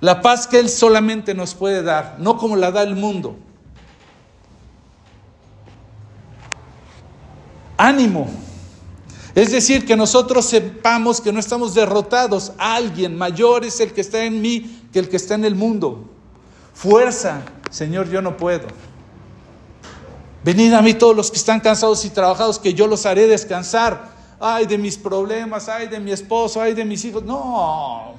S1: La paz que Él solamente nos puede dar, no como la da el mundo. Ánimo. Es decir, que nosotros sepamos que no estamos derrotados. Alguien mayor es el que está en mí que el que está en el mundo. Fuerza. Señor, yo no puedo. Venid a mí todos los que están cansados y trabajados, que yo los haré descansar. Ay de mis problemas, ay de mi esposo, ay de mis hijos. No.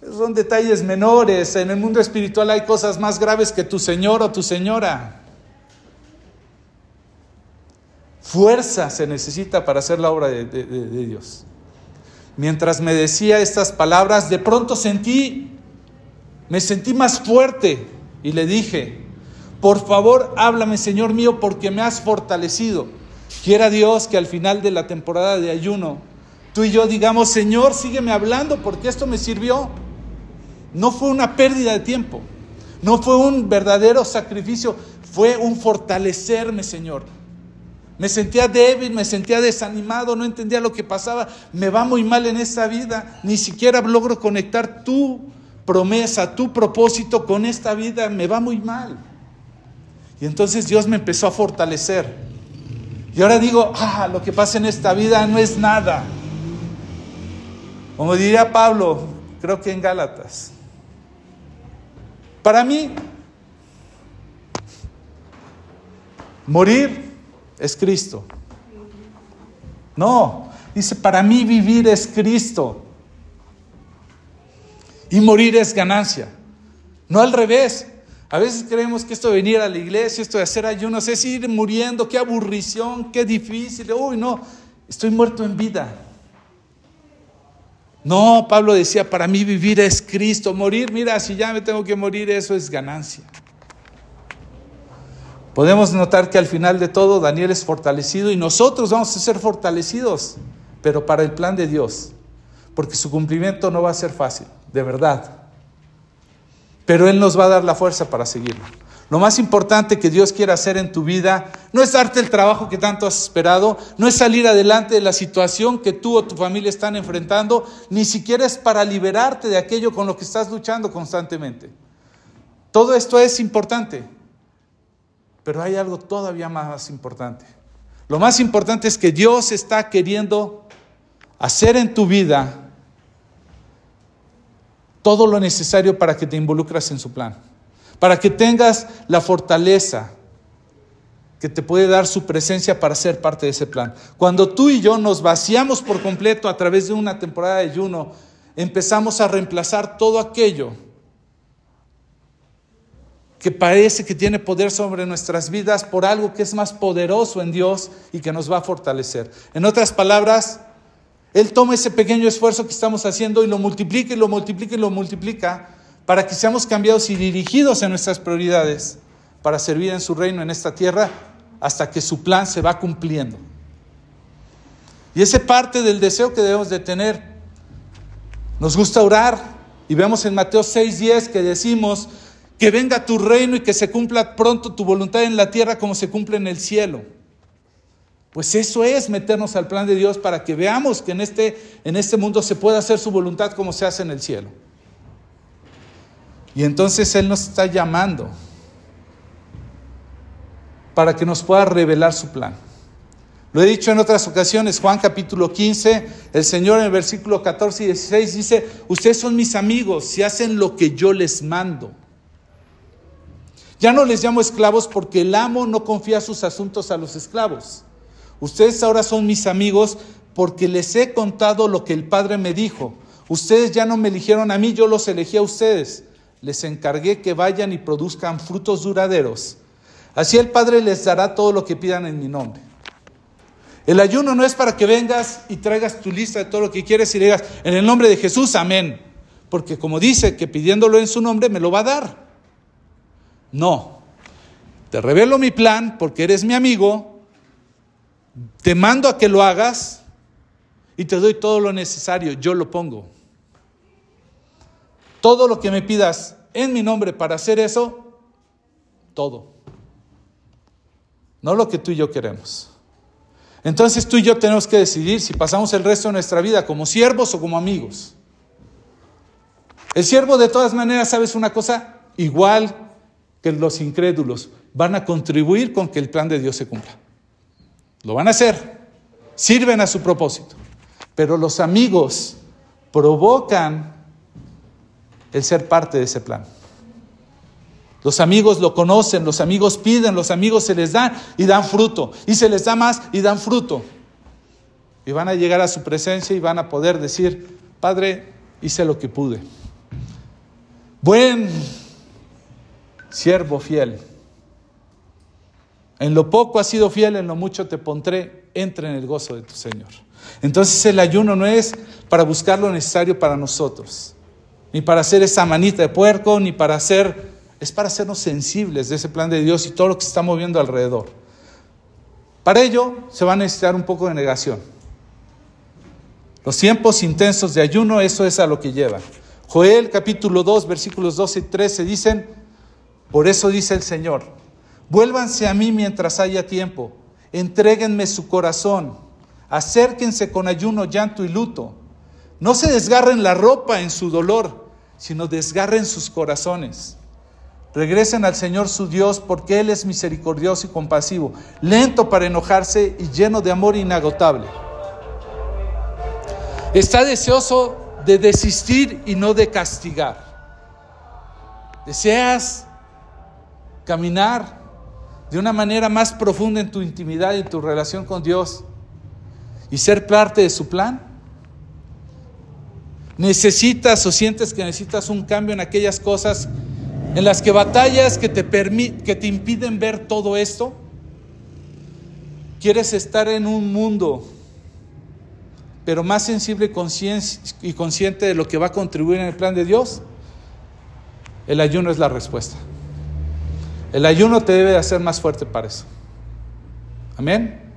S1: son detalles menores. En el mundo espiritual hay cosas más graves que tu señor o tu señora. Fuerza se necesita para hacer la obra de, de Dios. Mientras me decía estas palabras, de pronto sentí, me sentí más fuerte y le dije, por favor, háblame, Señor mío, porque me has fortalecido. Quiera Dios que al final de la temporada de ayuno, tú y yo digamos, Señor, sígueme hablando porque esto me sirvió. No fue una pérdida de tiempo, No fue un verdadero sacrificio, fue un fortalecerme, Señor. Me sentía débil, me sentía desanimado, no entendía lo que pasaba. Me va muy mal en esta vida. Ni siquiera logro conectar tu promesa, tu propósito con esta vida. Me va muy mal. Y entonces Dios me empezó a fortalecer. Y ahora digo, ah, lo que pasa en esta vida no es nada. Como diría Pablo, creo que en Gálatas. Para mí, morir es Cristo. No, dice, para mí vivir es Cristo. Y morir es ganancia. No al revés. A veces creemos que esto de venir a la iglesia, esto de hacer ayunos, es ir muriendo, qué aburrición, qué difícil. Uy, no, estoy muerto en vida. No, Pablo decía, para mí vivir es Cristo, morir, mira, si ya me tengo que morir, eso es ganancia. Podemos notar que al final de todo Daniel es fortalecido y nosotros vamos a ser fortalecidos, pero para el plan de Dios, porque su cumplimiento no va a ser fácil, de verdad pero Él nos va a dar la fuerza para seguirlo. Lo más importante que Dios quiere hacer en tu vida no es darte el trabajo que tanto has esperado, no es salir adelante de la situación que tú o tu familia están enfrentando, ni siquiera es para liberarte de aquello con lo que estás luchando constantemente. Todo esto es importante, pero hay algo todavía más importante. Lo más importante es que Dios está queriendo hacer en tu vida todo lo necesario para que te involucras en su plan, para que tengas la fortaleza que te puede dar su presencia para ser parte de ese plan. Cuando tú y yo nos vaciamos por completo a través de una temporada de ayuno, empezamos a reemplazar todo aquello que parece que tiene poder sobre nuestras vidas por algo que es más poderoso en Dios y que nos va a fortalecer. En otras palabras, él toma ese pequeño esfuerzo que estamos haciendo y lo multiplica y lo multiplica y lo multiplica para que seamos cambiados y dirigidos en nuestras prioridades para servir en su reino en esta tierra hasta que su plan se va cumpliendo. Y ese parte del deseo que debemos de tener. Nos gusta orar y vemos en Mateo 6:10 que decimos que venga tu reino y que se cumpla pronto tu voluntad en la tierra como se cumple en el cielo. Pues eso es meternos al plan de Dios para que veamos que en este, en este mundo se puede hacer su voluntad como se hace en el cielo. Y entonces Él nos está llamando para que nos pueda revelar su plan. Lo he dicho en otras ocasiones, Juan capítulo 15, el Señor en el versículo 14 y 16 dice, ustedes son mis amigos si hacen lo que yo les mando. Ya no les llamo esclavos porque el amo no confía sus asuntos a los esclavos. Ustedes ahora son mis amigos porque les he contado lo que el Padre me dijo. Ustedes ya no me eligieron a mí, yo los elegí a ustedes. Les encargué que vayan y produzcan frutos duraderos. Así el Padre les dará todo lo que pidan en mi nombre. El ayuno no es para que vengas y traigas tu lista de todo lo que quieres y digas, en el nombre de Jesús, amén. Porque como dice que pidiéndolo en su nombre me lo va a dar. No. Te revelo mi plan porque eres mi amigo te mando a que lo hagas y te doy todo lo necesario, yo lo pongo. Todo lo que me pidas en mi nombre para hacer eso, todo. No lo que tú y yo queremos. Entonces tú y yo tenemos que decidir si pasamos el resto de nuestra vida como siervos o como amigos. El siervo de todas maneras, ¿sabes una cosa? Igual que los incrédulos, van a contribuir con que el plan de Dios se cumpla. Lo van a hacer, sirven a su propósito, pero los amigos provocan el ser parte de ese plan. Los amigos lo conocen, los amigos piden, los amigos se les dan y dan fruto, y se les da más y dan fruto. Y van a llegar a su presencia y van a poder decir, Padre, hice lo que pude. Buen siervo fiel en lo poco has sido fiel, en lo mucho te pondré, entra en el gozo de tu Señor. Entonces el ayuno no es para buscar lo necesario para nosotros, ni para hacer esa manita de puerco, ni para hacer, es para hacernos sensibles de ese plan de Dios y todo lo que se está moviendo alrededor. Para ello se va a necesitar un poco de negación. Los tiempos intensos de ayuno, eso es a lo que lleva. Joel capítulo 2, versículos 12 y 13 dicen, Por eso dice el Señor, vuélvanse a mí mientras haya tiempo, entréguenme su corazón, acérquense con ayuno, llanto y luto. No se desgarren la ropa en su dolor, sino desgarren sus corazones. Regresen al Señor su Dios porque Él es misericordioso y compasivo, lento para enojarse y lleno de amor inagotable. Está deseoso de desistir y no de castigar. Deseas caminar de una manera más profunda en tu intimidad y en tu relación con Dios y ser parte de su plan. Necesitas o sientes que necesitas un cambio en aquellas cosas en las que batallas que te, que te impiden ver todo esto. Quieres estar en un mundo, pero más sensible y consciente de lo que va a contribuir en el plan de Dios. El ayuno es la respuesta. El ayuno te debe hacer más fuerte para eso. Amén.